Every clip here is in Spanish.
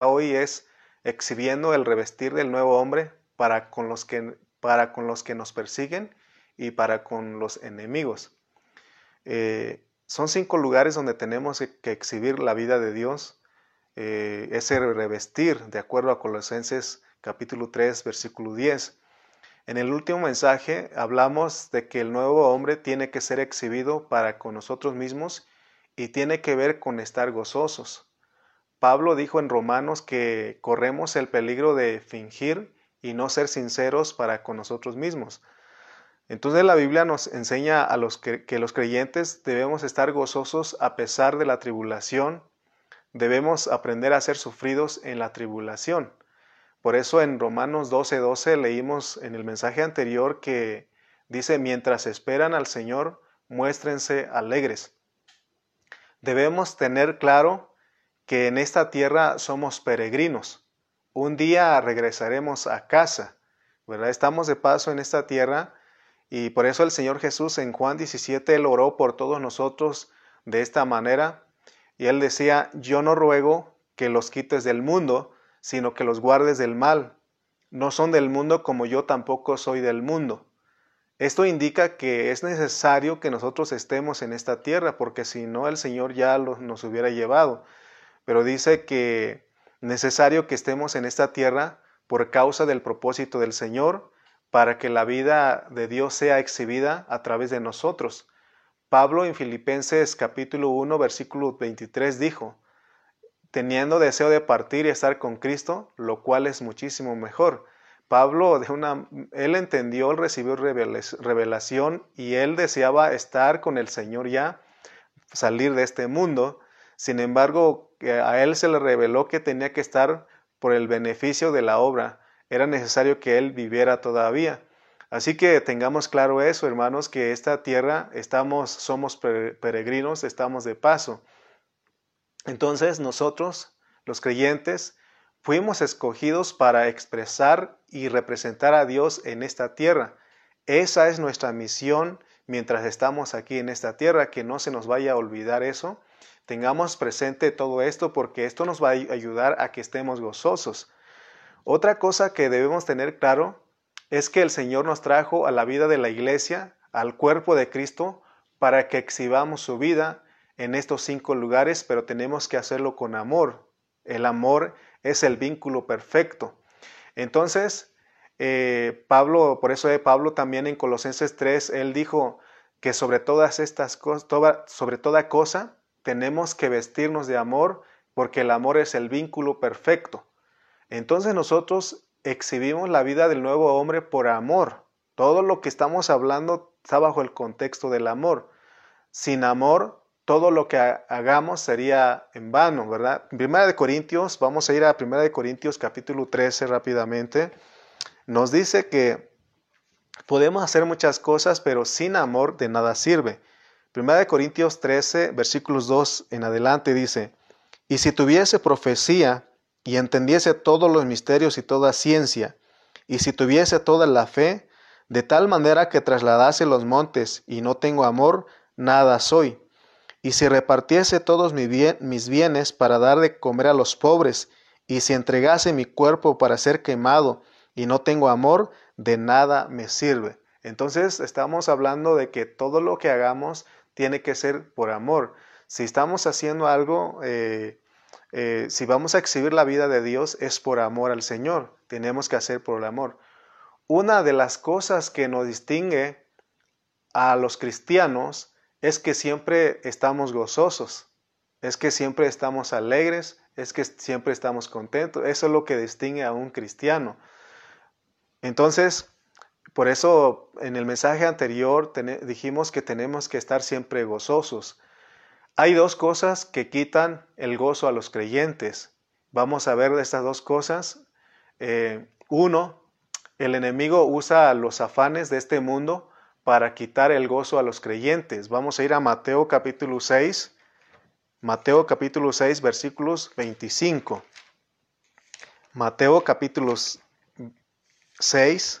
hoy es exhibiendo el revestir del nuevo hombre para con los que, para con los que nos persiguen y para con los enemigos. Eh, son cinco lugares donde tenemos que exhibir la vida de Dios, eh, ese revestir, de acuerdo a Colosenses capítulo 3, versículo 10. En el último mensaje hablamos de que el nuevo hombre tiene que ser exhibido para con nosotros mismos y tiene que ver con estar gozosos. Pablo dijo en Romanos que corremos el peligro de fingir y no ser sinceros para con nosotros mismos. Entonces la Biblia nos enseña a los que, los creyentes debemos estar gozosos a pesar de la tribulación, debemos aprender a ser sufridos en la tribulación. Por eso en Romanos 12:12 12 leímos en el mensaje anterior que dice, mientras esperan al Señor, muéstrense alegres. Debemos tener claro que en esta tierra somos peregrinos. Un día regresaremos a casa, ¿verdad? Estamos de paso en esta tierra y por eso el Señor Jesús en Juan 17, Él oró por todos nosotros de esta manera y Él decía, yo no ruego que los quites del mundo, sino que los guardes del mal. No son del mundo como yo tampoco soy del mundo. Esto indica que es necesario que nosotros estemos en esta tierra, porque si no el Señor ya nos hubiera llevado. Pero dice que necesario que estemos en esta tierra por causa del propósito del Señor, para que la vida de Dios sea exhibida a través de nosotros. Pablo en Filipenses capítulo 1 versículo 23 dijo, teniendo deseo de partir y estar con Cristo, lo cual es muchísimo mejor Pablo, de una, él entendió, él recibió revelación y él deseaba estar con el Señor ya, salir de este mundo. Sin embargo, a él se le reveló que tenía que estar por el beneficio de la obra. Era necesario que él viviera todavía. Así que tengamos claro eso, hermanos, que esta tierra estamos, somos peregrinos, estamos de paso. Entonces nosotros, los creyentes, Fuimos escogidos para expresar y representar a Dios en esta tierra. Esa es nuestra misión mientras estamos aquí en esta tierra, que no se nos vaya a olvidar eso. Tengamos presente todo esto porque esto nos va a ayudar a que estemos gozosos. Otra cosa que debemos tener claro es que el Señor nos trajo a la vida de la iglesia, al cuerpo de Cristo, para que exhibamos su vida en estos cinco lugares, pero tenemos que hacerlo con amor. El amor es el vínculo perfecto. Entonces, eh, Pablo, por eso de Pablo también en Colosenses 3, él dijo que sobre todas estas cosas, sobre toda cosa, tenemos que vestirnos de amor, porque el amor es el vínculo perfecto. Entonces nosotros exhibimos la vida del nuevo hombre por amor. Todo lo que estamos hablando está bajo el contexto del amor. Sin amor todo lo que hagamos sería en vano, ¿verdad? Primera de Corintios, vamos a ir a Primera de Corintios capítulo 13 rápidamente. Nos dice que podemos hacer muchas cosas, pero sin amor de nada sirve. Primera de Corintios 13, versículos 2 en adelante dice, y si tuviese profecía y entendiese todos los misterios y toda ciencia, y si tuviese toda la fe, de tal manera que trasladase los montes y no tengo amor, nada soy. Y si repartiese todos mis bienes para dar de comer a los pobres, y si entregase mi cuerpo para ser quemado, y no tengo amor, de nada me sirve. Entonces estamos hablando de que todo lo que hagamos tiene que ser por amor. Si estamos haciendo algo, eh, eh, si vamos a exhibir la vida de Dios, es por amor al Señor. Tenemos que hacer por el amor. Una de las cosas que nos distingue a los cristianos es que siempre estamos gozosos, es que siempre estamos alegres, es que siempre estamos contentos. Eso es lo que distingue a un cristiano. Entonces, por eso en el mensaje anterior dijimos que tenemos que estar siempre gozosos. Hay dos cosas que quitan el gozo a los creyentes. Vamos a ver estas dos cosas. Eh, uno, el enemigo usa los afanes de este mundo para quitar el gozo a los creyentes. Vamos a ir a Mateo capítulo 6, Mateo capítulo 6 versículos 25. Mateo capítulo 6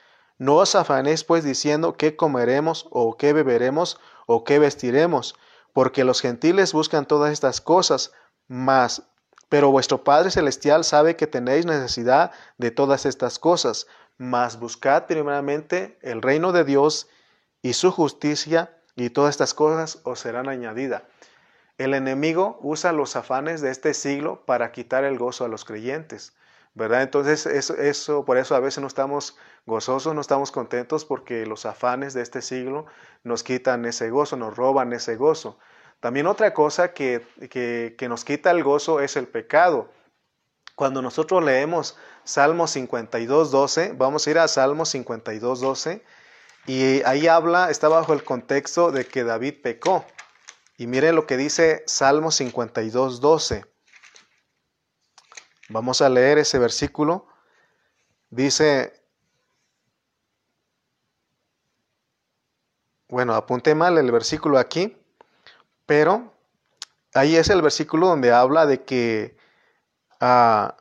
No os afanéis pues diciendo qué comeremos o qué beberemos o qué vestiremos, porque los gentiles buscan todas estas cosas, mas pero vuestro Padre Celestial sabe que tenéis necesidad de todas estas cosas, mas buscad primeramente el reino de Dios y su justicia, y todas estas cosas os serán añadidas. El enemigo usa los afanes de este siglo para quitar el gozo a los creyentes, Entonces, eso, por eso a veces no estamos gozosos, no estamos contentos porque los afanes de este siglo nos quitan ese gozo, nos roban ese gozo. También otra cosa que, que, nos quita el gozo es el pecado. Cuando nosotros leemos Salmo 52, 12, vamos a ir a Salmo 52, 12, y ahí habla, está bajo el contexto de que David pecó. Y miren lo que dice Salmo 52, 12. Vamos a leer ese versículo. Dice, bueno, apunté mal el versículo aquí, pero ahí es el versículo donde habla de que ah,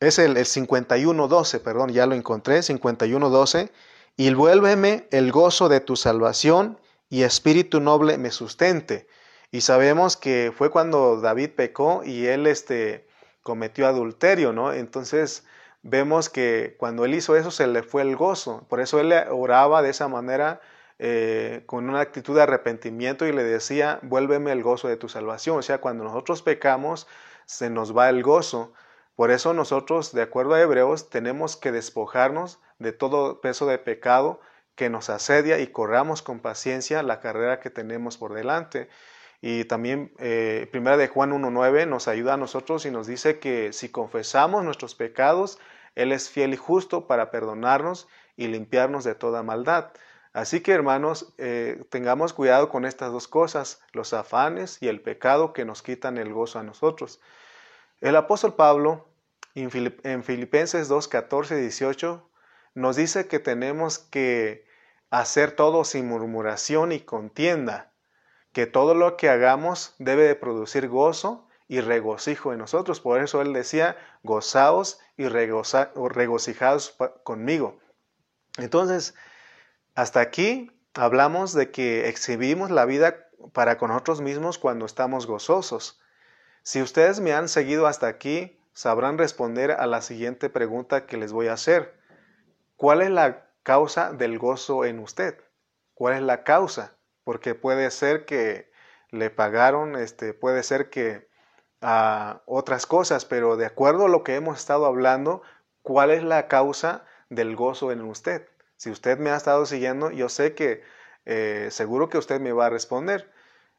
es el, el 51.12, perdón, ya lo encontré, 51.12, y vuélveme el gozo de tu salvación y espíritu noble me sustente. Y sabemos que fue cuando David pecó y él este, cometió adulterio, ¿no? Entonces vemos que cuando él hizo eso se le fue el gozo. Por eso él oraba de esa manera eh, con una actitud de arrepentimiento y le decía, vuélveme el gozo de tu salvación. O sea, cuando nosotros pecamos, se nos va el gozo. Por eso nosotros, de acuerdo a Hebreos, tenemos que despojarnos de todo peso de pecado que nos asedia y corramos con paciencia la carrera que tenemos por delante. Y también eh, Primera de Juan 1.9 nos ayuda a nosotros y nos dice que si confesamos nuestros pecados, Él es fiel y justo para perdonarnos y limpiarnos de toda maldad. Así que hermanos, eh, tengamos cuidado con estas dos cosas, los afanes y el pecado que nos quitan el gozo a nosotros. El apóstol Pablo en, en Filipenses 2, 14 y 18 nos dice que tenemos que hacer todo sin murmuración y contienda que todo lo que hagamos debe de producir gozo y regocijo en nosotros. Por eso él decía, gozaos y regocijaos conmigo. Entonces, hasta aquí hablamos de que exhibimos la vida para con nosotros mismos cuando estamos gozosos. Si ustedes me han seguido hasta aquí, sabrán responder a la siguiente pregunta que les voy a hacer. ¿Cuál es la causa del gozo en usted? ¿Cuál es la causa? Porque puede ser que le pagaron, este, puede ser que a otras cosas, pero de acuerdo a lo que hemos estado hablando, ¿cuál es la causa del gozo en usted? Si usted me ha estado siguiendo, yo sé que eh, seguro que usted me va a responder,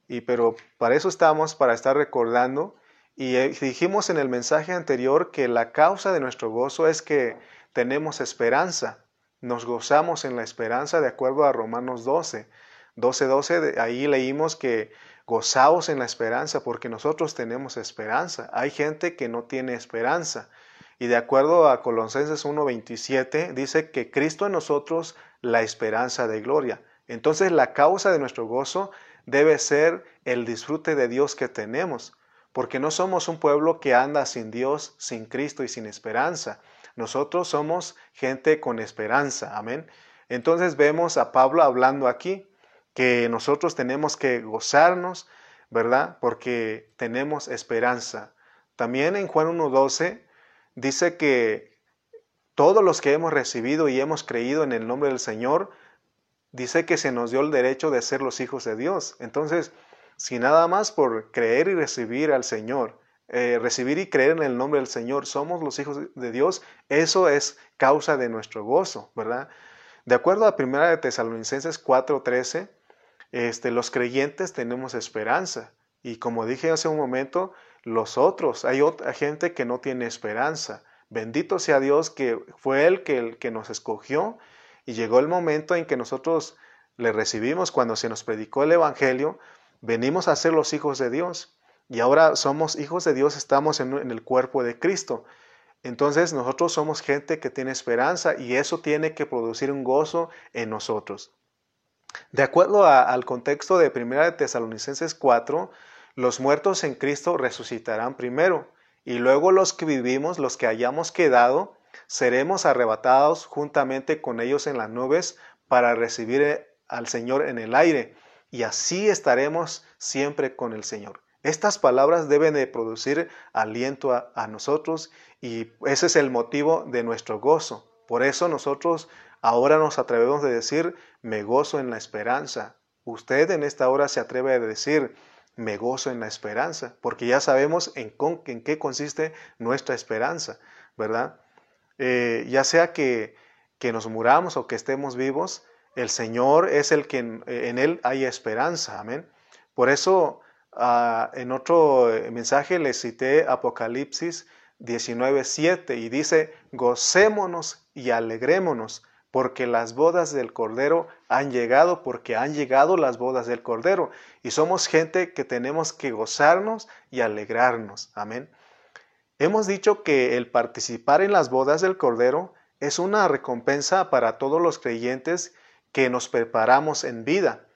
y pero para eso estamos, para estar recordando. Y eh, dijimos en el mensaje anterior que la causa de nuestro gozo es que tenemos esperanza. Nos gozamos en la esperanza de acuerdo a Romanos 12. 12:12, ahí leímos que gozaos en la esperanza porque nosotros tenemos esperanza. Hay gente que no tiene esperanza. Y de acuerdo a Colosenses 1:27 dice que Cristo en nosotros la esperanza de gloria. Entonces la causa de nuestro gozo debe ser el disfrute de Dios que tenemos, porque no somos un pueblo que anda sin Dios, sin Cristo y sin esperanza. Nosotros somos gente con esperanza. Amén. Entonces vemos a Pablo hablando aquí que nosotros tenemos que gozarnos, ¿verdad? Porque tenemos esperanza. También en Juan 1.12 dice que todos los que hemos recibido y hemos creído en el nombre del Señor, dice que se nos dio el derecho de ser los hijos de Dios. Entonces, si nada más por creer y recibir al Señor, eh, recibir y creer en el nombre del Señor, somos los hijos de Dios, eso es causa de nuestro gozo, ¿verdad? De acuerdo a 1 de Tesalonicenses 4:13, este, los creyentes tenemos esperanza. Y como dije hace un momento, los otros, hay otra gente que no tiene esperanza. Bendito sea Dios que fue Él que, el que nos escogió y llegó el momento en que nosotros le recibimos cuando se nos predicó el Evangelio, venimos a ser los hijos de Dios. Y ahora somos hijos de Dios, estamos en, el cuerpo de Cristo. Entonces nosotros somos gente que tiene esperanza y eso tiene que producir un gozo en nosotros. De acuerdo al contexto de 1 de Tesalonicenses 4, los muertos en Cristo resucitarán primero y luego los que vivimos, los que hayamos quedado, seremos arrebatados juntamente con ellos en las nubes para recibir al Señor en el aire y así estaremos siempre con el Señor. Estas palabras deben de producir aliento a, nosotros y ese es el motivo de nuestro gozo. Por eso nosotros ahora nos atrevemos a decir, me gozo en la esperanza. Usted en esta hora se atreve a decir, me gozo en la esperanza, porque ya sabemos en, en qué consiste nuestra esperanza, ¿verdad? Eh, ya sea que, que, nos muramos o que estemos vivos, el Señor es el que en, Él hay esperanza, amén. Por eso ah, en otro eh, mensaje le cité Apocalipsis 19.7 y dice, gocémonos y alegrémonos porque las bodas del Cordero han llegado, porque han llegado las bodas del Cordero. Y somos gente que tenemos que gozarnos y alegrarnos. Amén. Hemos dicho que el participar en las bodas del Cordero es una recompensa para todos los creyentes que nos preparamos en vida.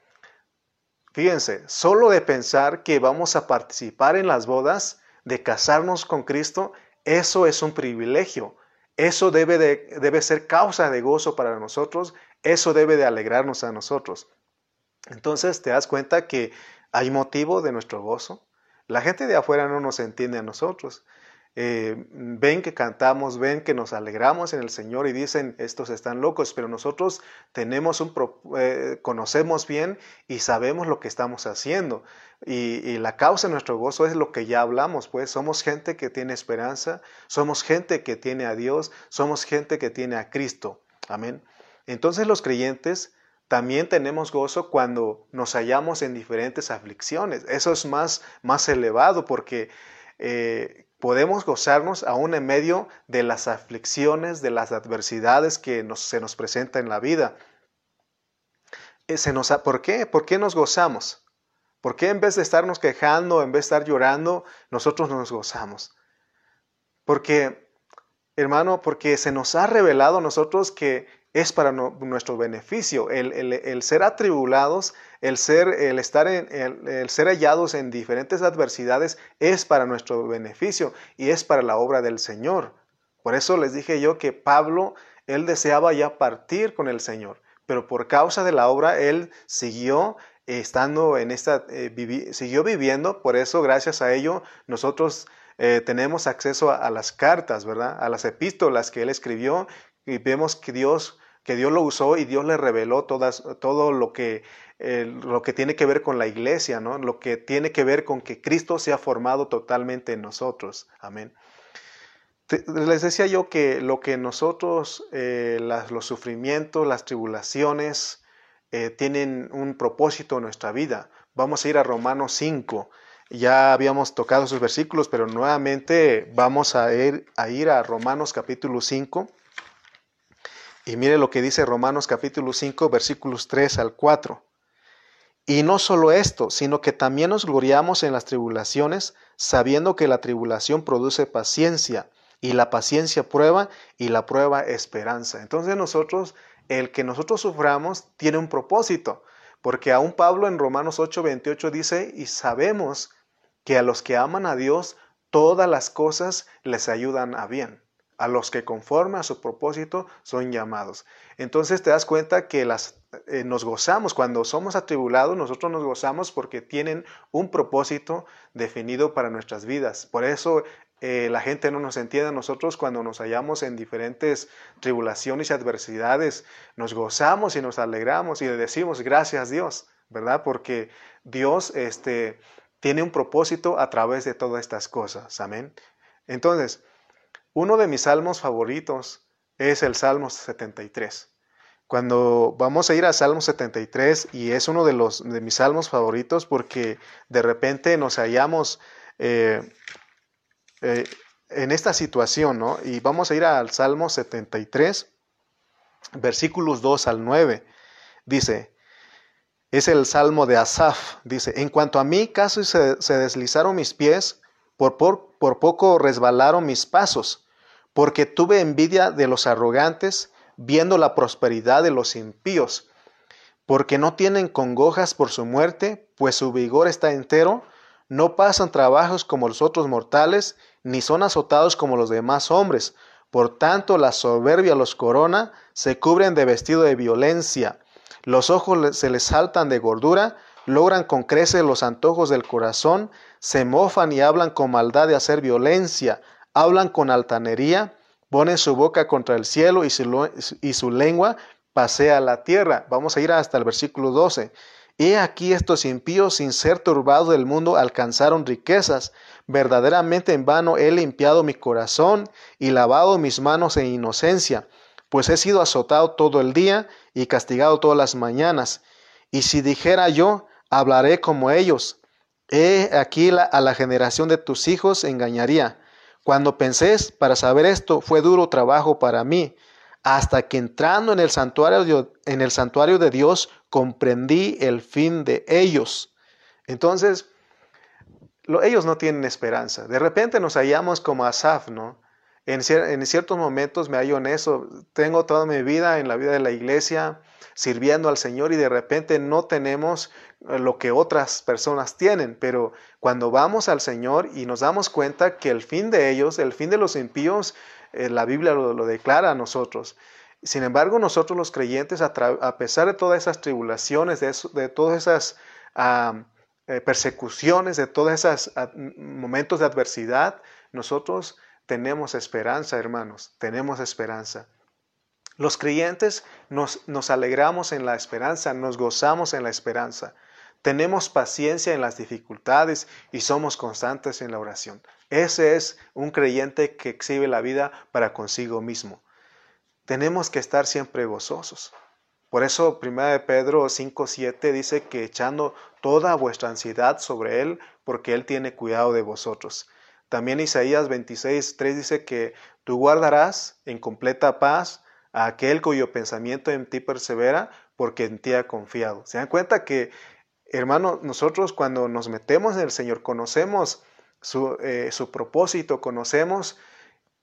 Fíjense, solo de pensar que vamos a participar en las bodas, de casarnos con Cristo, eso es un privilegio. Eso debe, de, debe ser causa de gozo para nosotros, eso debe de alegrarnos a nosotros. Entonces te das cuenta que hay motivo de nuestro gozo. La gente de afuera no nos entiende a nosotros. Eh, ven que cantamos, ven que nos alegramos en el Señor y dicen, estos están locos, pero nosotros tenemos un, eh, conocemos bien y sabemos lo que estamos haciendo. Y, la causa de nuestro gozo es lo que ya hablamos, pues somos gente que tiene esperanza, somos gente que tiene a Dios, somos gente que tiene a Cristo. Amén. Entonces los creyentes también tenemos gozo cuando nos hallamos en diferentes aflicciones. Eso es más, más elevado porque eh, podemos gozarnos aún en medio de las aflicciones, de las adversidades que se nos presenta en la vida. Eh, se nos, ¿Por qué? ¿Por qué nos gozamos? ¿Por qué en vez de estarnos quejando, en vez de estar llorando, nosotros nos gozamos? Porque, hermano, porque se nos ha revelado a nosotros que es para nuestro beneficio. El, ser atribulados, el ser, el estar en, el, ser hallados en diferentes adversidades es para nuestro beneficio y es para la obra del Señor. Por eso les dije yo que Pablo, él deseaba ya partir con el Señor, pero por causa de la obra, él siguió estando en esta, eh, siguió viviendo, por eso gracias a ello nosotros eh, tenemos acceso a, las cartas, ¿verdad? A las epístolas que él escribió y vemos que Dios que Dios lo usó y Dios le reveló todas, todo lo que, eh, lo que tiene que ver con la iglesia, ¿no? lo que tiene que ver con que Cristo se ha formado totalmente en nosotros. Amén. les decía yo que lo que nosotros, eh, los sufrimientos, las tribulaciones, tienen un propósito en nuestra vida. Vamos a ir a Romanos 5. Ya habíamos tocado sus versículos, pero nuevamente vamos a ir a, ir a Romanos capítulo 5. Y mire lo que dice Romanos capítulo 5, versículos 3 al 4. Y no solo esto, sino que también nos gloriamos en las tribulaciones, sabiendo que la tribulación produce paciencia, y la paciencia prueba, y la prueba esperanza. Entonces nosotros, el que nosotros suframos tiene un propósito, porque aún Pablo en Romanos 8, 28 dice, y sabemos que a los que aman a Dios, todas las cosas les ayudan a bien a los que conforme a su propósito son llamados. Entonces te das cuenta que las, eh, nos gozamos, cuando somos atribulados, nosotros nos gozamos porque tienen un propósito definido para nuestras vidas. Por eso eh, la gente no nos entiende nosotros cuando nos hallamos en diferentes tribulaciones y adversidades. Nos gozamos y nos alegramos y le decimos gracias Dios, ¿verdad? Porque Dios este, tiene un propósito a través de todas estas cosas. Amén. Entonces, uno de mis salmos favoritos es el Salmo 73. Cuando vamos a ir a Salmo 73, y es uno de, los, de mis salmos favoritos porque de repente nos hallamos eh, eh, en esta situación, ¿no? Y vamos a ir al Salmo 73, versículos 2 al 9. Dice, es el Salmo de Asaf, dice, en cuanto a mí, casi se, deslizaron mis pies, por poco resbalaron mis pasos, porque tuve envidia de los arrogantes viendo la prosperidad de los impíos, porque no tienen congojas por su muerte, pues su vigor está entero, no pasan trabajos como los otros mortales, ni son azotados como los demás hombres. Por tanto, la soberbia los corona, se cubren de vestido de violencia, los ojos se les saltan de gordura, logran con creces los antojos del corazón, se mofan y hablan con maldad de hacer violencia, hablan con altanería, Pone su boca contra el cielo y su, lengua pasea la tierra. Vamos a ir hasta el versículo 12. He aquí estos impíos, sin ser turbados del mundo, alcanzaron riquezas. Verdaderamente en vano he limpiado mi corazón y lavado mis manos en inocencia, pues he sido azotado todo el día y castigado todas las mañanas. Y si dijera yo, hablaré como ellos. He aquí a la generación de tus hijos engañaría. Cuando pensé para saber esto, fue duro trabajo para mí, hasta que entrando en el santuario, en el santuario de Dios, comprendí el fin de ellos. Entonces, ellos no tienen esperanza. De repente nos hallamos como Asaf, ¿no? En, en, ciertos momentos me hallo en eso. Tengo toda mi vida en la vida de la iglesia, sirviendo al Señor y de repente no tenemos eh, lo que otras personas tienen, pero cuando vamos al Señor y nos damos cuenta que el fin de ellos, el fin de los impíos, eh, la Biblia lo, declara a nosotros. Sin embargo, nosotros los creyentes, a, pesar de todas esas tribulaciones, de, todas esas eh, persecuciones, de todos esos momentos de adversidad, nosotros tenemos esperanza, hermanos, tenemos esperanza. Los creyentes nos, nos alegramos en la esperanza, nos gozamos en la esperanza. Tenemos paciencia en las dificultades y somos constantes en la oración. Ese es un creyente que exhibe la vida para consigo mismo. Tenemos que estar siempre gozosos. Por eso 1 Pedro 5:7 dice que echando toda vuestra ansiedad sobre Él, porque Él tiene cuidado de vosotros. También Isaías 26:3 dice que tú guardarás en completa paz a aquel cuyo pensamiento en ti persevera, porque en ti ha confiado. ¿Se dan cuenta que, hermano, nosotros cuando nos metemos en el Señor, conocemos su, eh, su propósito, conocemos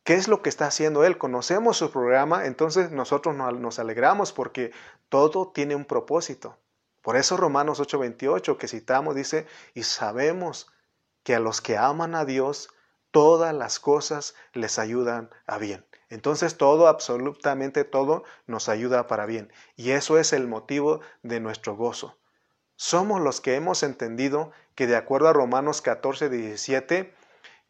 qué es lo que está haciendo Él, conocemos su programa, entonces nosotros nos alegramos porque todo tiene un propósito. Por eso Romanos 8:28 que citamos dice, y sabemos que a los que aman a Dios, todas las cosas les ayudan a bien. Entonces todo, absolutamente todo, nos ayuda para bien. Y eso es el motivo de nuestro gozo. Somos los que hemos entendido que de acuerdo a Romanos 14, 17,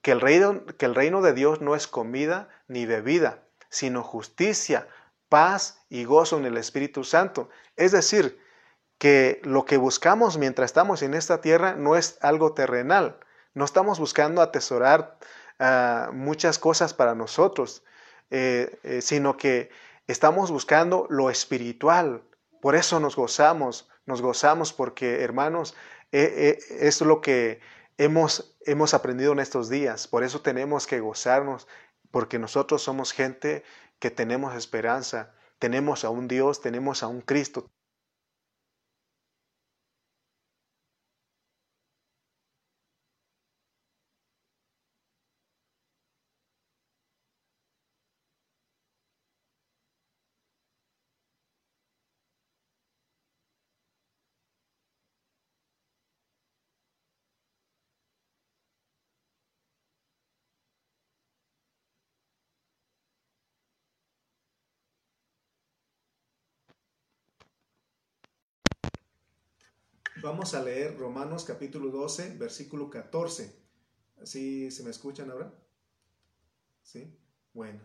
que el, reino, que el reino de Dios no es comida ni bebida, sino justicia, paz y gozo en el Espíritu Santo. Es decir, que lo que buscamos mientras estamos en esta tierra no es algo terrenal. No estamos buscando atesorar ah, muchas cosas para nosotros, eh, eh, sino que estamos buscando lo espiritual. Por eso nos gozamos, nos gozamos porque, hermanos, eh, es lo que hemos, hemos aprendido en estos días. Por eso tenemos que gozarnos, porque nosotros somos gente que tenemos esperanza, tenemos a un Dios, tenemos a un Cristo. Vamos a leer Romanos capítulo 12, versículo 14. ¿Sí se me escuchan ahora? ¿Sí? Bueno.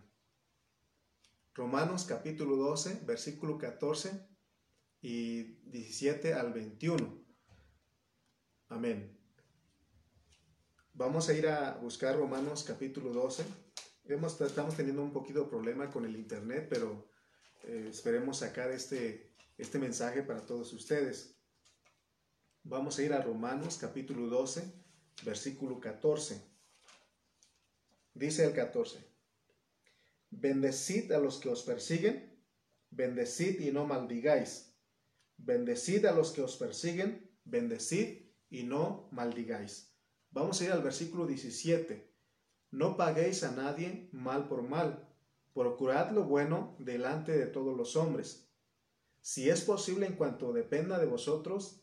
Romanos capítulo 12, versículo 14 y 17 al 21. Amén. Vamos a ir a buscar Romanos capítulo 12. estamos teniendo un poquito de problema con el internet, pero eh, esperemos sacar este, este mensaje para todos ustedes. Vamos a ir a Romanos capítulo 12, versículo 14. Dice el 14, bendecid a los que os persiguen, bendecid y no maldigáis, bendecid a los que os persiguen, bendecid y no maldigáis. Vamos a ir al versículo 17. No paguéis a nadie mal por mal, procurad lo bueno delante de todos los hombres. Si es posible en cuanto dependa de vosotros,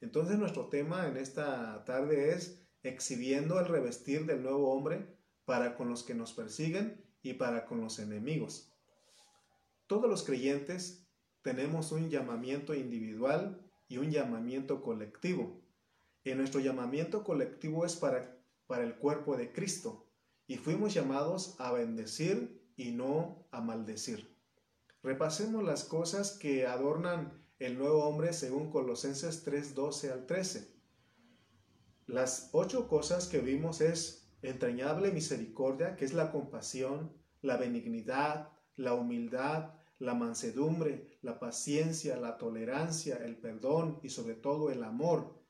Entonces nuestro tema en esta tarde es exhibiendo el revestir del nuevo hombre para con los que nos persiguen y para con los enemigos. Todos los creyentes tenemos un llamamiento individual y un llamamiento colectivo. Y nuestro llamamiento colectivo es para, para el cuerpo de Cristo y fuimos llamados a bendecir y no a maldecir. Repasemos las cosas que adornan el nuevo hombre según Colosenses 3, 12 al 13. Las ocho cosas que vimos es entrañable misericordia, que es la compasión, la benignidad, la humildad, la mansedumbre, la paciencia, la tolerancia, el perdón y sobre todo el amor.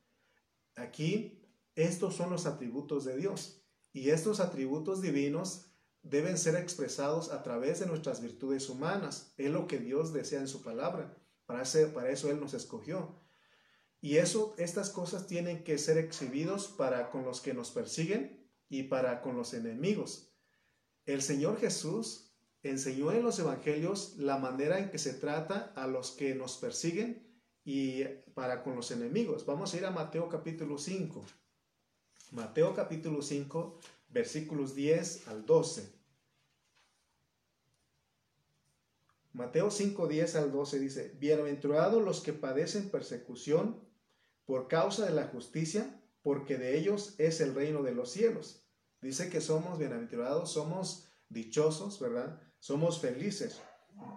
Aquí, estos son los atributos de Dios y estos atributos divinos deben ser expresados a través de nuestras virtudes humanas. Es lo que Dios desea en su palabra. Para, para eso Él nos escogió. Y eso, estas cosas tienen que ser exhibidos para con los que nos persiguen y para con los enemigos. El Señor Jesús enseñó en los evangelios la manera en que se trata a los que nos persiguen y para con los enemigos. Vamos a ir a Mateo capítulo 5. Mateo capítulo 5, versículos 10 al 12. Mateo 5, 10 al 12 dice, Bienaventurados los que padecen persecución por causa de la justicia, porque de ellos es el reino de los cielos. Dice que somos bienaventurados, somos dichosos, ¿verdad? Somos felices.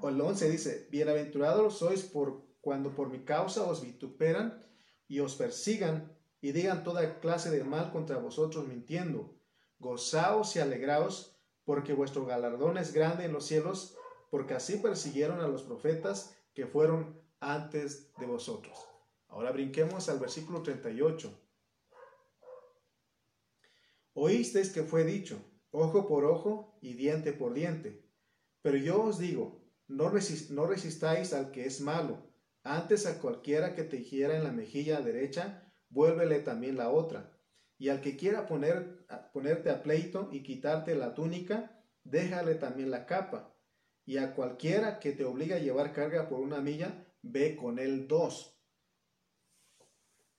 El 11 dice, Bienaventurados sois por cuando por mi causa os vituperan y os persigan y digan toda clase de mal contra vosotros mintiendo. Gozaos y alegraos, porque vuestro galardón es grande en los cielos, porque así persiguieron a los profetas que fueron antes de vosotros. Ahora brinquemos al versículo 38. Oísteis que fue dicho, ojo por ojo y diente por diente. Pero yo os digo, no, no resistáis al que es malo, antes a cualquiera que te hiciera en la mejilla derecha, vuélvele también la otra. Y al que quiera poner, ponerte a pleito y quitarte la túnica, déjale también la capa. Y a cualquiera que te obligue a llevar carga por una milla, ve con él dos.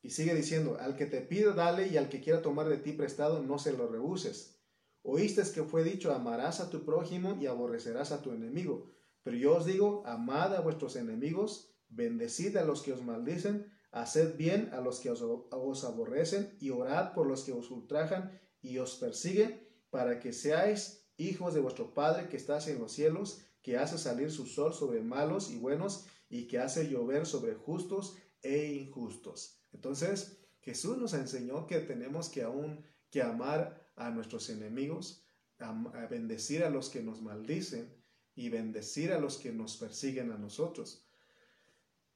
Y sigue diciendo, al que te pida, dale, y al que quiera tomar de ti prestado, no se lo rehuses. Oíste que fue dicho, amarás a tu prójimo y aborrecerás a tu enemigo. Pero yo os digo, amad a vuestros enemigos, bendecid a los que os maldicen, Haced bien a los que os, aborrecen y orad por los que os ultrajan y os persiguen, para que seáis hijos de vuestro Padre que estás en los cielos, que hace salir su sol sobre malos y buenos y que hace llover sobre justos e injustos. Entonces, Jesús nos enseñó que tenemos que aún que amar a nuestros enemigos, a bendecir a los que nos maldicen y bendecir a los que nos persiguen a nosotros.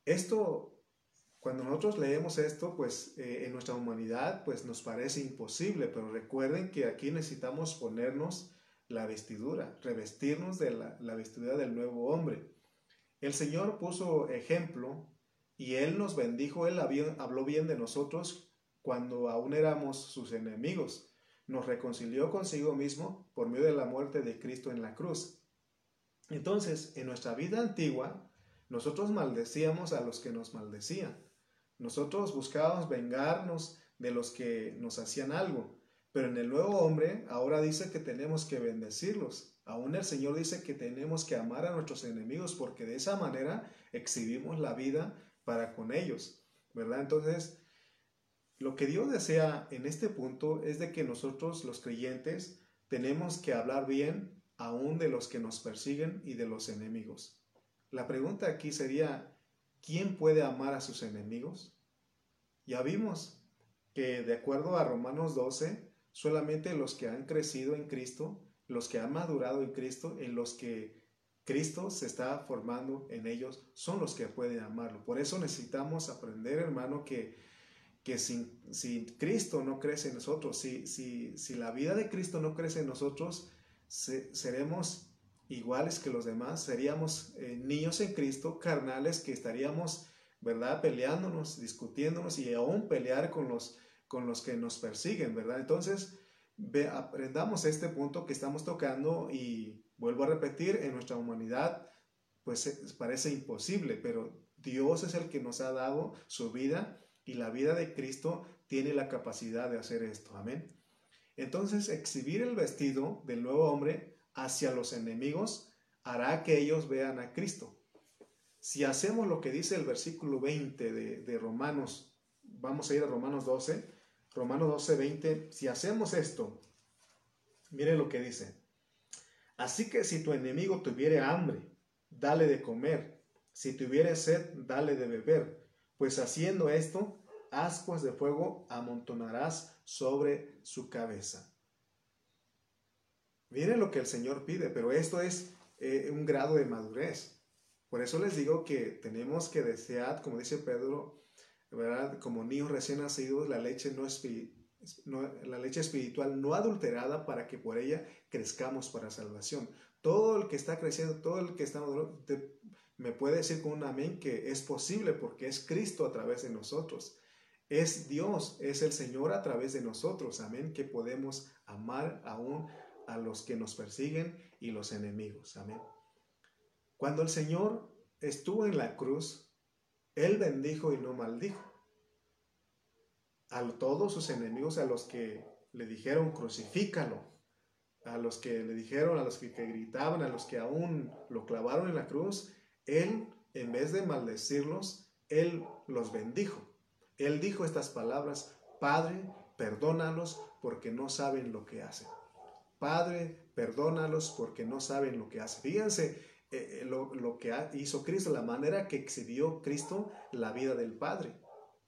Esto cuando nosotros leemos esto, pues eh, en nuestra humanidad, pues nos parece imposible, pero recuerden que aquí necesitamos ponernos la vestidura, revestirnos de la, vestidura del nuevo hombre. El Señor puso ejemplo y Él nos bendijo, Él habló bien de nosotros cuando aún éramos sus enemigos. Nos reconcilió consigo mismo por medio de la muerte de Cristo en la cruz. Entonces, en nuestra vida antigua, nosotros maldecíamos a los que nos maldecían. Nosotros buscábamos vengarnos de los que nos hacían algo, pero en el nuevo hombre ahora dice que tenemos que bendecirlos. Aún el Señor dice que tenemos que amar a nuestros enemigos porque de esa manera exhibimos la vida para con ellos, ¿verdad? Entonces, lo que Dios desea en este punto es de que nosotros los creyentes tenemos que hablar bien aún de los que nos persiguen y de los enemigos. La pregunta aquí sería, ¿quién puede amar a sus enemigos? Ya vimos que de acuerdo a Romanos 12, solamente los que han crecido en Cristo, los que han madurado en Cristo, en los que Cristo se está formando en ellos, son los que pueden amarlo. Por eso necesitamos aprender, hermano, que, que sin, Cristo no crece en nosotros, si, si, si la vida de Cristo no crece en nosotros, seremos iguales que los demás, seríamos eh, niños en Cristo, carnales, que estaríamos, ¿verdad?, peleándonos, discutiéndonos y aún pelear con los, con los que nos persiguen, ¿verdad? Entonces, aprendamos este punto que estamos tocando y vuelvo a repetir, en nuestra humanidad, pues parece imposible, pero Dios es el que nos ha dado su vida y la vida de Cristo tiene la capacidad de hacer esto. Amén. Entonces, exhibir el vestido del nuevo hombre hacia los enemigos hará que ellos vean a Cristo. Si hacemos lo que dice el versículo 20 de, Romanos, vamos a ir a Romanos 12, Romanos 12, 20, si hacemos esto, mire lo que dice. Así que si tu enemigo tuviere hambre, dale de comer, si tuviere sed, dale de beber, pues haciendo esto, ascuas de fuego amontonarás sobre su cabeza. Miren lo que el Señor pide, pero esto es eh, un grado de madurez. Por eso les digo que tenemos que desear, como dice Pedro, ¿verdad? como niños recién nacidos, la leche, no, la leche espiritual no adulterada para que por ella crezcamos para salvación. Todo el que está creciendo, todo el que está me puede decir con un amén que es posible porque es Cristo a través de nosotros. Es Dios, es el Señor a través de nosotros, amén, que podemos amar aún a los que nos persiguen y los enemigos, amén. Cuando el Señor estuvo en la cruz, Él bendijo y no maldijo. A todos sus enemigos, a los que le dijeron crucifícalo, a los que le dijeron, a los que, gritaban, a los que aún lo clavaron en la cruz, Él, en vez de maldecirlos, Él los bendijo. Él dijo estas palabras, Padre, perdónalos porque no saben lo que hacen. Padre, perdónalos porque no saben lo que hacen. Fíjense eh, eh, lo, que hizo Cristo, la manera que exhibió Cristo la vida del Padre.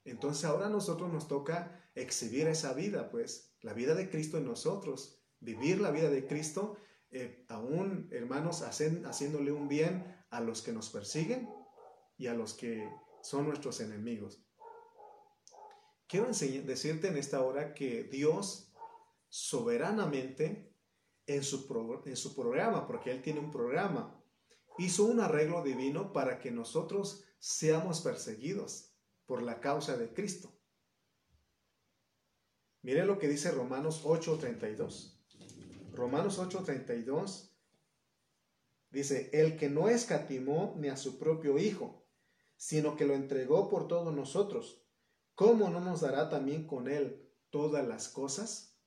Entonces ahora a nosotros nos toca exhibir esa vida, pues, la vida de Cristo en nosotros, vivir la vida de Cristo, eh, aún, hermanos, haciéndole un bien a los que nos persiguen y a los que son nuestros enemigos. Quiero decirte en esta hora que Dios soberanamente en su, en su programa, porque Él tiene un programa, hizo un arreglo divino para que nosotros seamos perseguidos por la causa de Cristo. Mire lo que dice Romanos 8:32. Romanos 8:32 dice, el que no escatimó ni a su propio Hijo, sino que lo entregó por todos nosotros ¿cómo no nos dará también con él todas las cosas?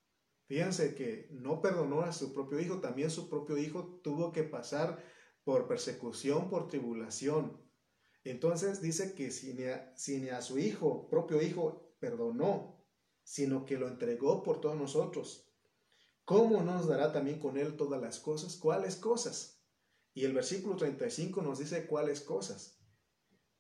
Fíjense que no perdonó a su propio hijo, también su propio hijo tuvo que pasar por persecución, por tribulación. Entonces dice que si ni a, su hijo, propio hijo, perdonó, sino que lo entregó por todos nosotros, ¿cómo no nos dará también con él todas las cosas? ¿Cuáles cosas? Y el versículo 35 nos dice cuáles cosas.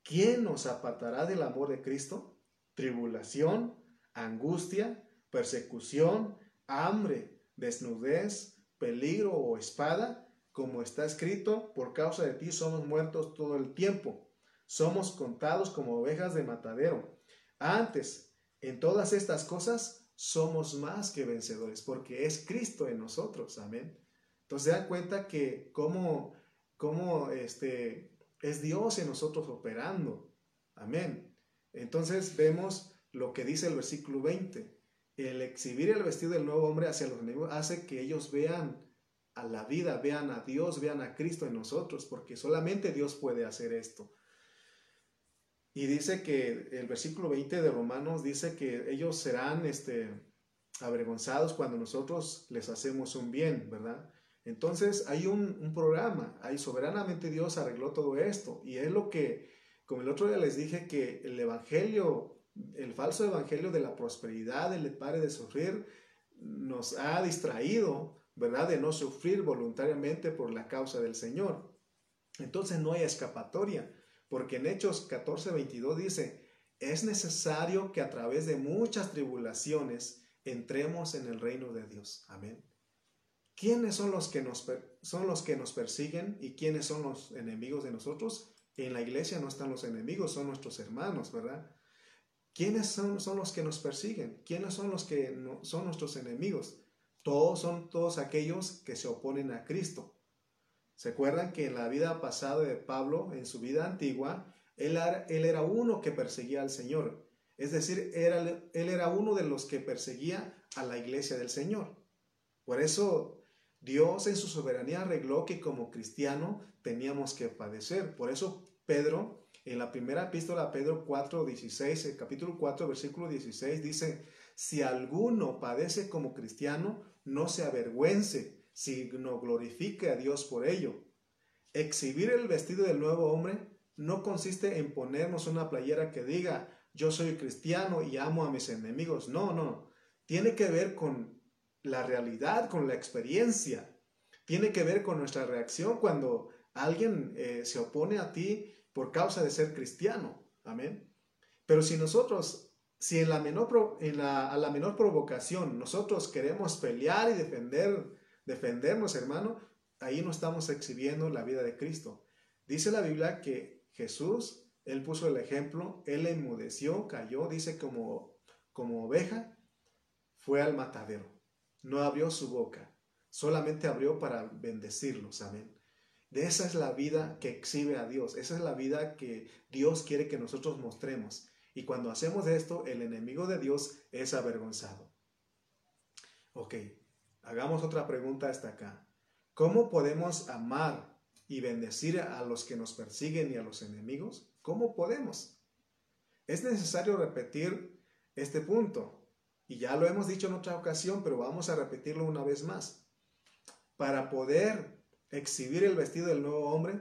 ¿Quién nos apartará del amor de Cristo? tribulación, angustia, persecución, hambre, desnudez, peligro o espada, como está escrito, por causa de ti somos muertos todo el tiempo, somos contados como ovejas de matadero. Antes, en todas estas cosas, somos más que vencedores, porque es Cristo en nosotros, amén. Entonces, se dan cuenta que como, como este, es Dios en nosotros operando, amén. Entonces vemos lo que dice el versículo 20. El exhibir el vestido del nuevo hombre hacia los enemigos hace que ellos vean a la vida, vean a Dios, vean a Cristo en nosotros, porque solamente Dios puede hacer esto. Y dice que el versículo 20 de Romanos dice que ellos serán este, avergonzados cuando nosotros les hacemos un bien, ¿verdad? Entonces hay un, programa, ahí soberanamente Dios arregló todo esto y es lo que Como el otro día les dije que el evangelio, el falso evangelio de la prosperidad, del pare de sufrir, nos ha distraído, ¿verdad? De no sufrir voluntariamente por la causa del Señor. Entonces no hay escapatoria, porque en Hechos 14, 22 dice, es necesario que a través de muchas tribulaciones entremos en el reino de Dios. Amén. ¿Quiénes son los que nos, son los que nos persiguen y quiénes son los enemigos de nosotros? En la iglesia no están los enemigos, son nuestros hermanos, ¿verdad? ¿Quiénes son, son los que nos persiguen? ¿Quiénes son los que son nuestros enemigos? Todos son todos aquellos que se oponen a Cristo. ¿Se acuerdan que en la vida pasada de Pablo, en su vida antigua, él él era uno que perseguía al Señor? Es decir, era, él era uno de los que perseguía a la iglesia del Señor. Por eso Dios en su soberanía arregló que como cristiano teníamos que padecer. Por eso Pedro, en la primera epístola Pedro 4, 16, el capítulo 4, versículo 16, dice, si alguno padece como cristiano, no se avergüence, sino glorifique a Dios por ello. Exhibir el vestido del nuevo hombre no consiste en ponernos una playera que diga, yo soy cristiano y amo a mis enemigos. No, no. Tiene que ver con la realidad, con la experiencia. Tiene que ver con nuestra reacción cuando alguien eh, se opone a ti por causa de ser cristiano. Amén. Pero si nosotros, si en la menor, a la menor provocación nosotros queremos pelear y defender, defendernos, hermano, ahí no estamos exhibiendo la vida de Cristo. Dice la Biblia que Jesús, Él puso el ejemplo, Él enmudeció, cayó, dice como, como oveja, fue al matadero no abrió su boca, solamente abrió para bendecirlos. Amén. De esa es la vida que exhibe a Dios, esa es la vida que Dios quiere que nosotros mostremos. Y cuando hacemos esto, el enemigo de Dios es avergonzado. Ok, hagamos otra pregunta hasta acá. ¿Cómo podemos amar y bendecir a los que nos persiguen y a los enemigos? ¿Cómo podemos? Es necesario repetir este punto. Y ya lo hemos dicho en otra ocasión, pero vamos a repetirlo una vez más. Para poder exhibir el vestido del nuevo hombre,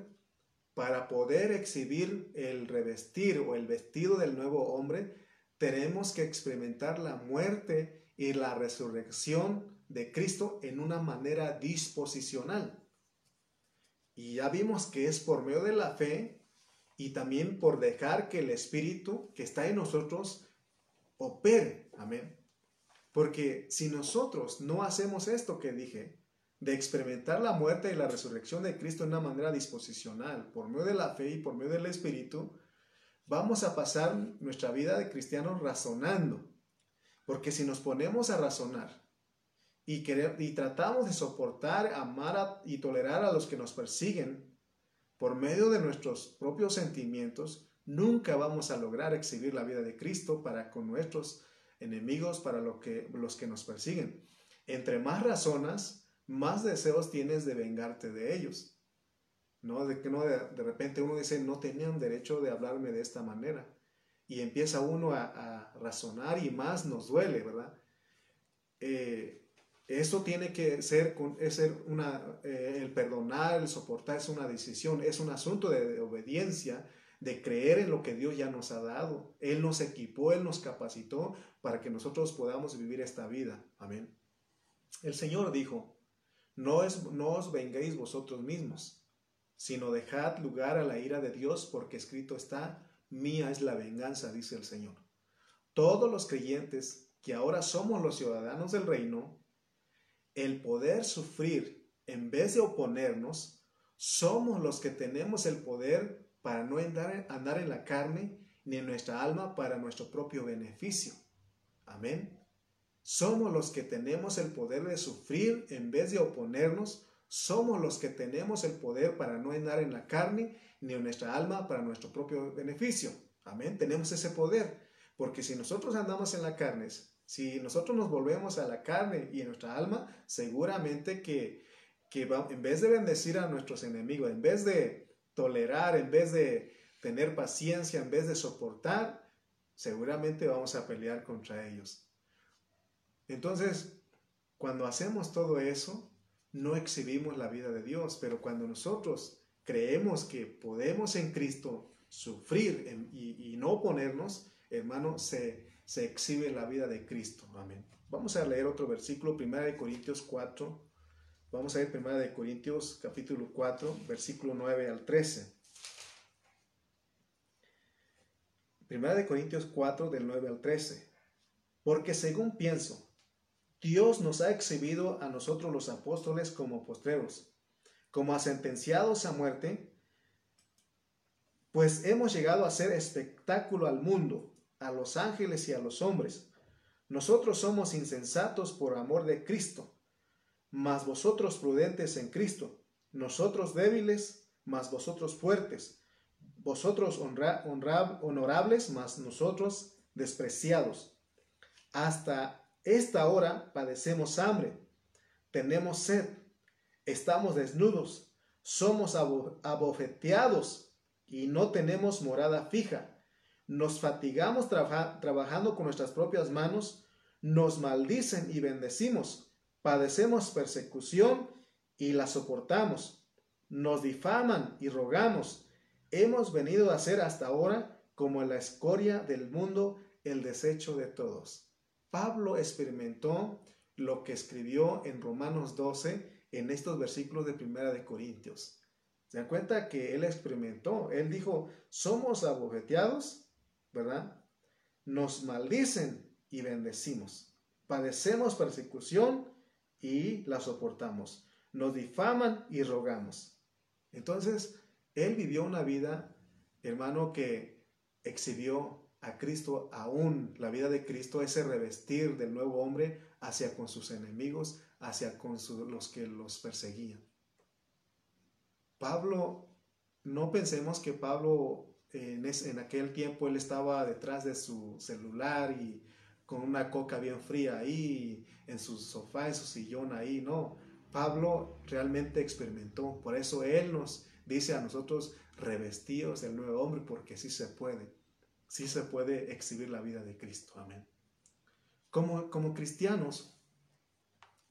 para poder exhibir el revestir o el vestido del nuevo hombre, tenemos que experimentar la muerte y la resurrección de Cristo en una manera disposicional. Y ya vimos que es por medio de la fe y también por dejar que el Espíritu que está en nosotros opere. Amén. Porque si nosotros no hacemos esto que dije, de experimentar la muerte y la resurrección de Cristo de una manera disposicional, por medio de la fe y por medio del Espíritu, vamos a pasar nuestra vida de cristianos razonando. Porque si nos ponemos a razonar y, y tratamos de soportar, amar y tolerar a los que nos persiguen por medio de nuestros propios sentimientos, nunca vamos a lograr exhibir la vida de Cristo para con nuestros enemigos para lo que, los que nos persiguen. Entre más razonas, más deseos tienes de vengarte de ellos. ¿No? De que no de, repente uno dice, no tenían derecho de hablarme de esta manera. Y empieza uno a, razonar y más nos duele, ¿verdad? Eh, eso tiene que ser, es ser una, eh, el perdonar, el soportar es una decisión, es un asunto de obediencia de creer en lo que Dios ya nos ha dado. Él nos equipó, Él nos capacitó para que nosotros podamos vivir esta vida. Amén. El Señor dijo, no, es, no os venguéis vosotros mismos, sino dejad lugar a la ira de Dios, porque escrito está, mía es la venganza, dice el Señor. Todos los creyentes que ahora somos los ciudadanos del reino, el poder sufrir en vez de oponernos, somos los que tenemos el poder para no andar, andar en la carne ni en nuestra alma para nuestro propio beneficio. Amén. Somos los que tenemos el poder de sufrir en vez de oponernos. Somos los que tenemos el poder para no andar en la carne ni en nuestra alma para nuestro propio beneficio. Amén. Tenemos ese poder. Porque si nosotros andamos en la carne, si nosotros nos volvemos a la carne y en nuestra alma, seguramente que, que en vez de bendecir a nuestros enemigos, en vez de tolerar, en vez de tener paciencia, en vez de soportar, seguramente vamos a pelear contra ellos. Entonces, cuando hacemos todo eso, no exhibimos la vida de Dios, pero cuando nosotros creemos que podemos en Cristo sufrir y, no oponernos, hermano, se, se exhibe la vida de Cristo. Amén. Vamos a leer otro versículo, 1 Corintios 4. Vamos a ver 1 Corintios capítulo 4, versículo 9 al 13. 1 Corintios 4 del 9 al 13. Porque según pienso, Dios nos ha exhibido a nosotros los apóstoles como postreros, como a sentenciados a muerte, pues hemos llegado a ser espectáculo al mundo, a los ángeles y a los hombres. Nosotros somos insensatos por amor de Cristo, mas vosotros prudentes en Cristo, nosotros débiles, mas vosotros fuertes, vosotros honorables, mas nosotros despreciados. Hasta esta hora padecemos hambre, tenemos sed, estamos desnudos, somos abofeteados y no tenemos morada fija. Nos fatigamos trabajando con nuestras propias manos, nos maldicen y bendecimos, padecemos persecución y la soportamos, nos difaman y rogamos. Hemos venido a ser hasta ahora como la escoria del mundo, el desecho de todos. Pablo experimentó lo que escribió en Romanos 12 en estos versículos de Primera de Corintios. ¿Se dan cuenta que él experimentó? Él dijo, somos abofeteados, ¿verdad? Nos maldicen y bendecimos. Padecemos persecución y la soportamos. Nos difaman y rogamos. Entonces, él vivió una vida, hermano, que exhibió a Cristo, aún la vida de Cristo, ese revestir del nuevo hombre hacia con sus enemigos, hacia con los que los perseguían. Pablo, no pensemos que Pablo en, en aquel tiempo él estaba detrás de su celular y con una coca bien fría ahí, en su sofá, en su sillón ahí, no. Pablo realmente experimentó, por eso él nos dice a nosotros revestidos del nuevo hombre, porque sí se puede sí se puede exhibir la vida de Cristo. Amén. Como, como cristianos,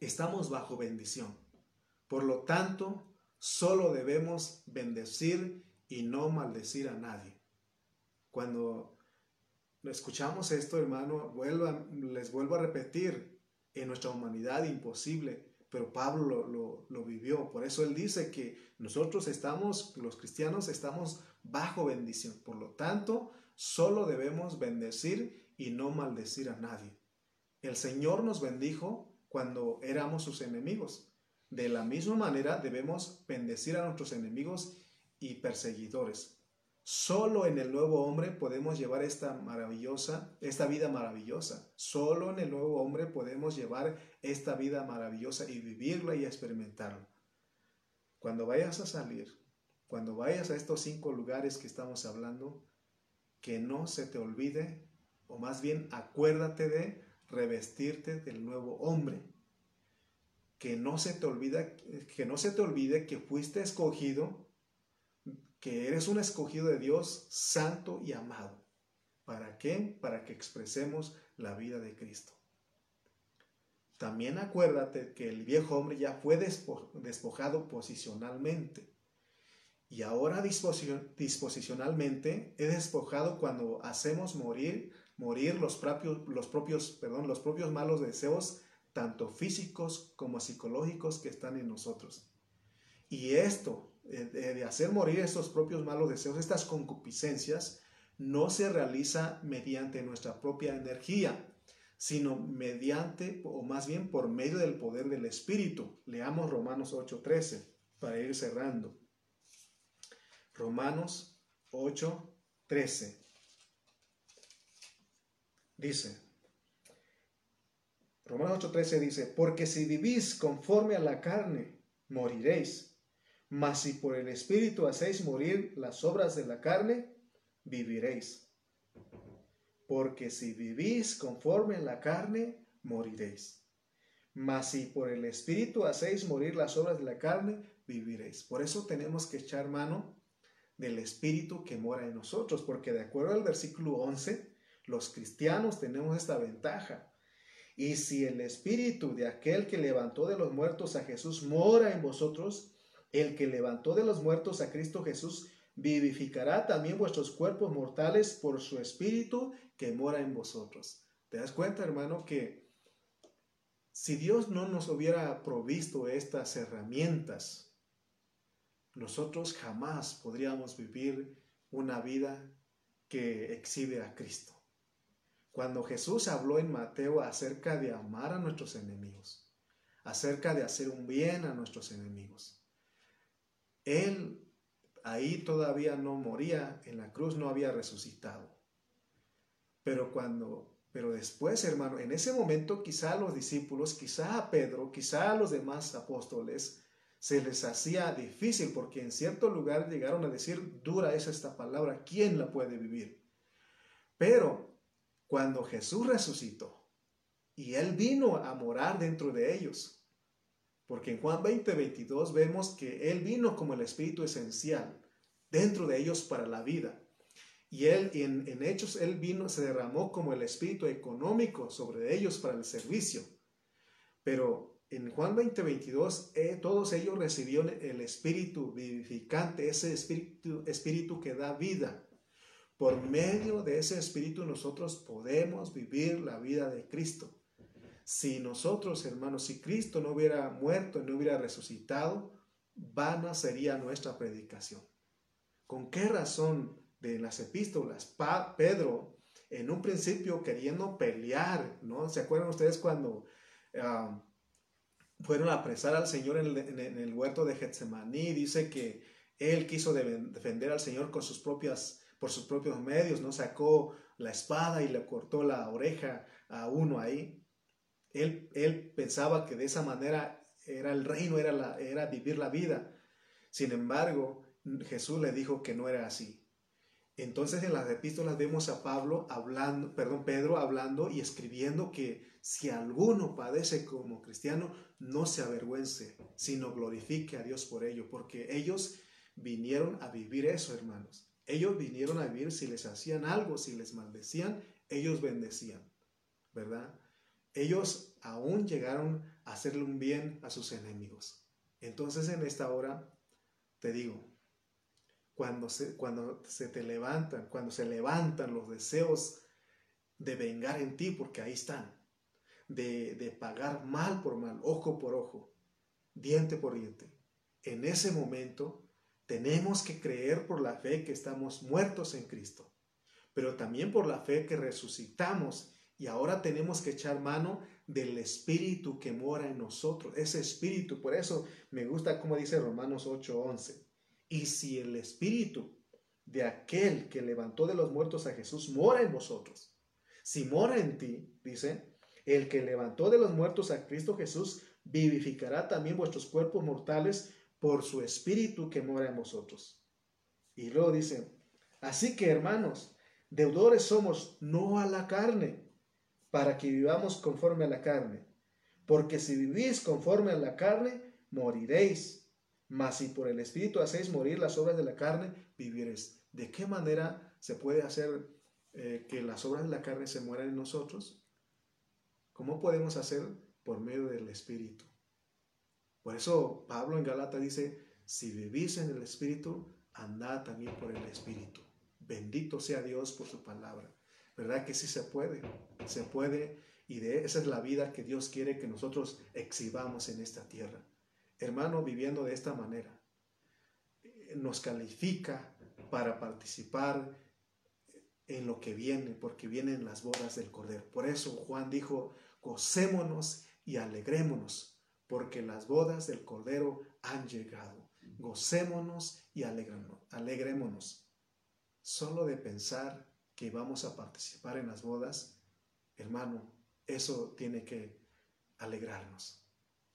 estamos bajo bendición. Por lo tanto, solo debemos bendecir y no maldecir a nadie. Cuando escuchamos esto, hermano, les vuelvo a repetir, en nuestra humanidad imposible, pero Pablo lo, lo, vivió. Por eso él dice que nosotros estamos, los cristianos, estamos bajo bendición. Por lo tanto, Solo debemos bendecir y no maldecir a nadie. El Señor nos bendijo cuando éramos sus enemigos. De la misma manera debemos bendecir a nuestros enemigos y perseguidores. Solo en el nuevo hombre podemos llevar esta maravillosa, esta vida maravillosa. Solo en el nuevo hombre podemos llevar esta vida maravillosa y vivirla y experimentarla. Cuando vayas a salir, cuando vayas a estos cinco lugares que estamos hablando, que no se te olvide, o más bien acuérdate de revestirte del nuevo hombre. Que no se te olvida, que no se te olvide que fuiste escogido, que eres un escogido de Dios santo y amado. ¿Para qué? Para que expresemos la vida de Cristo. También acuérdate que el viejo hombre ya fue despojado posicionalmente y ahora disposicionalmente es despojado cuando hacemos morir, morir los propios, los propios, perdón, los propios malos deseos, tanto físicos como psicológicos que están en nosotros. Y esto, eh, de hacer morir estos propios malos deseos, estas concupiscencias, no se realiza mediante nuestra propia energía, sino mediante, o más bien por medio del poder del Espíritu. Leamos Romanos 8:13 para ir cerrando. Romanos 8, 13. Dice, Romanos 8, 13 dice, porque si vivís conforme a la carne, moriréis, mas si por el Espíritu hacéis morir las obras de la carne, viviréis. Porque si vivís conforme a la carne, moriréis. Mas si por el Espíritu hacéis morir las obras de la carne, viviréis. Por eso tenemos que echar mano del Espíritu que mora en nosotros, porque de acuerdo al versículo 11, los cristianos tenemos esta ventaja. Y si el Espíritu de aquel que levantó de los muertos a Jesús mora en vosotros, el que levantó de los muertos a Cristo Jesús vivificará también vuestros cuerpos mortales por su espíritu que mora en vosotros. ¿Te das cuenta, hermano, que si Dios no nos hubiera provisto estas herramientas, nosotros jamás podríamos vivir una vida que exhibe a Cristo. Cuando Jesús habló en Mateo acerca de amar a nuestros enemigos, acerca de hacer un bien a nuestros enemigos, Él ahí todavía no moría, en la cruz no había resucitado. Pero cuando, pero después, hermano, en ese momento quizá los discípulos, quizá a Pedro, quizá a los demás apóstoles, se les hacía difícil porque en cierto lugar llegaron a decir, dura es esta palabra, ¿quién la puede vivir? Pero cuando Jesús resucitó y Él vino a morar dentro de ellos, porque en Juan 20, 22 vemos que Él vino como el Espíritu esencial dentro de ellos para la vida. Y Él, en, en Hechos, Él vino, se derramó como el Espíritu económico sobre ellos para el servicio. Pero en Juan 20, 22, eh, todos ellos recibieron el Espíritu vivificante, ese Espíritu, Espíritu que da vida. Por medio de ese Espíritu nosotros podemos vivir la vida de Cristo. Si nosotros, hermanos, si Cristo no hubiera muerto no hubiera resucitado, vana sería nuestra predicación. ¿Con qué razón de las epístolas Pedro, en un principio queriendo pelear, ¿no? ¿Se acuerdan ustedes cuando ah, fueron a apresar al Señor en el, huerto de Getsemaní? Dice que él quiso defender al Señor con sus propias, por sus propios medios, ¿no? Sacó la espada y le cortó la oreja a uno ahí. Él, pensaba que de esa manera era el reino, era, la, era vivir la vida. Sin embargo, Jesús le dijo que no era así. Entonces en las epístolas vemos a Pablo hablando, perdón, Pedro hablando y escribiendo que si alguno padece como cristiano, no se avergüence, sino glorifique a Dios por ello, porque ellos vinieron a vivir eso, hermanos. Ellos vinieron a vivir si les hacían algo, si les maldecían, ellos bendecían, ¿verdad? ellos aún llegaron a hacerle un bien a sus enemigos. Entonces en esta hora te digo, cuando se, cuando se te levantan, cuando se levantan los deseos de vengar en ti, porque ahí están, de, de pagar mal por mal, ojo por ojo, diente por diente, en ese momento tenemos que creer por la fe que estamos muertos en Cristo, pero también por la fe que resucitamos y ahora tenemos que echar mano del Espíritu que mora en nosotros. Ese Espíritu, por eso me gusta como dice Romanos 8:11. Y si el Espíritu de aquel que levantó de los muertos a Jesús mora en vosotros, si mora en ti, dice, el que levantó de los muertos a Cristo Jesús vivificará también vuestros cuerpos mortales por su Espíritu que mora en vosotros. Y luego dice, así que hermanos, deudores somos no a la carne para que vivamos conforme a la carne. Porque si vivís conforme a la carne, moriréis. Mas si por el Espíritu hacéis morir las obras de la carne, viviréis. ¿De qué manera se puede hacer eh, que las obras de la carne se mueran en nosotros? ¿Cómo podemos hacer? Por medio del Espíritu. Por eso Pablo en Galata dice, si vivís en el Espíritu, andad también por el Espíritu. Bendito sea Dios por su palabra. ¿Verdad que sí se puede? Se puede y de esa es la vida que Dios quiere que nosotros exhibamos en esta tierra. Hermano, viviendo de esta manera, nos califica para participar en lo que viene, porque vienen las bodas del Cordero. Por eso Juan dijo, gocémonos y alegrémonos, porque las bodas del Cordero han llegado. Gocémonos y alegrémonos. Solo de pensar que vamos a participar en las bodas, hermano, eso tiene que alegrarnos.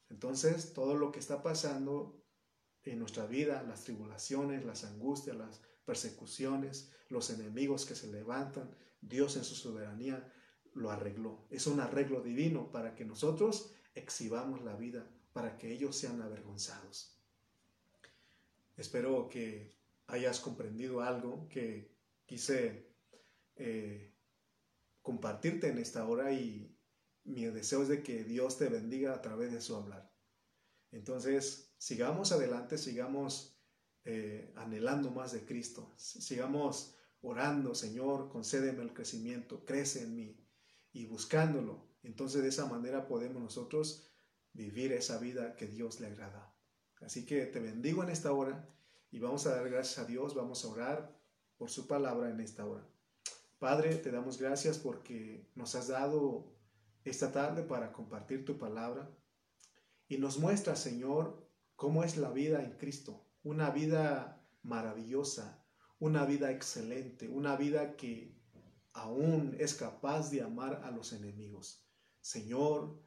Entonces, todo lo que está pasando en nuestra vida, las tribulaciones, las angustias, las persecuciones, los enemigos que se levantan, Dios en su soberanía lo arregló. Es un arreglo divino para que nosotros exhibamos la vida, para que ellos sean avergonzados. Espero que hayas comprendido algo que quise eh, compartirte en esta hora y mi deseo es de que Dios te bendiga a través de su hablar. Entonces, sigamos adelante, sigamos eh, anhelando más de Cristo. Sigamos orando, Señor, concédeme el crecimiento, crece en mí y buscándolo. Entonces de esa manera podemos nosotros vivir esa vida que Dios le agrada. Así que te bendigo en esta hora y vamos a dar gracias a Dios, vamos a orar por su palabra en esta hora. Padre, te damos gracias porque nos has dado esta tarde para compartir tu palabra y nos muestra, Señor, cómo es la vida en Cristo, una vida maravillosa, una vida excelente, una vida que aún es capaz de amar a los enemigos. Señor,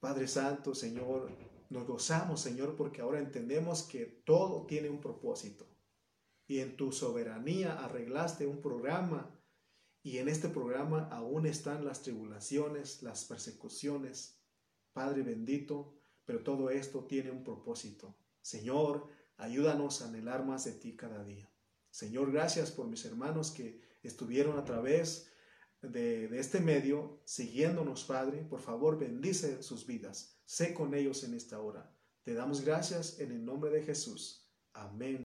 Padre Santo, Señor, nos gozamos, Señor, porque ahora entendemos que todo tiene un propósito. Y en tu soberanía arreglaste un programa y en este programa aún están las tribulaciones, las persecuciones. Padre bendito, pero todo esto tiene un propósito. Señor, ayúdanos a anhelar más de ti cada día. Señor, gracias por mis hermanos que estuvieron a través de, de, este medio siguiéndonos, Padre. Por favor, bendice sus vidas. Sé con ellos en esta hora. Te damos gracias en el nombre de Jesús. Amén.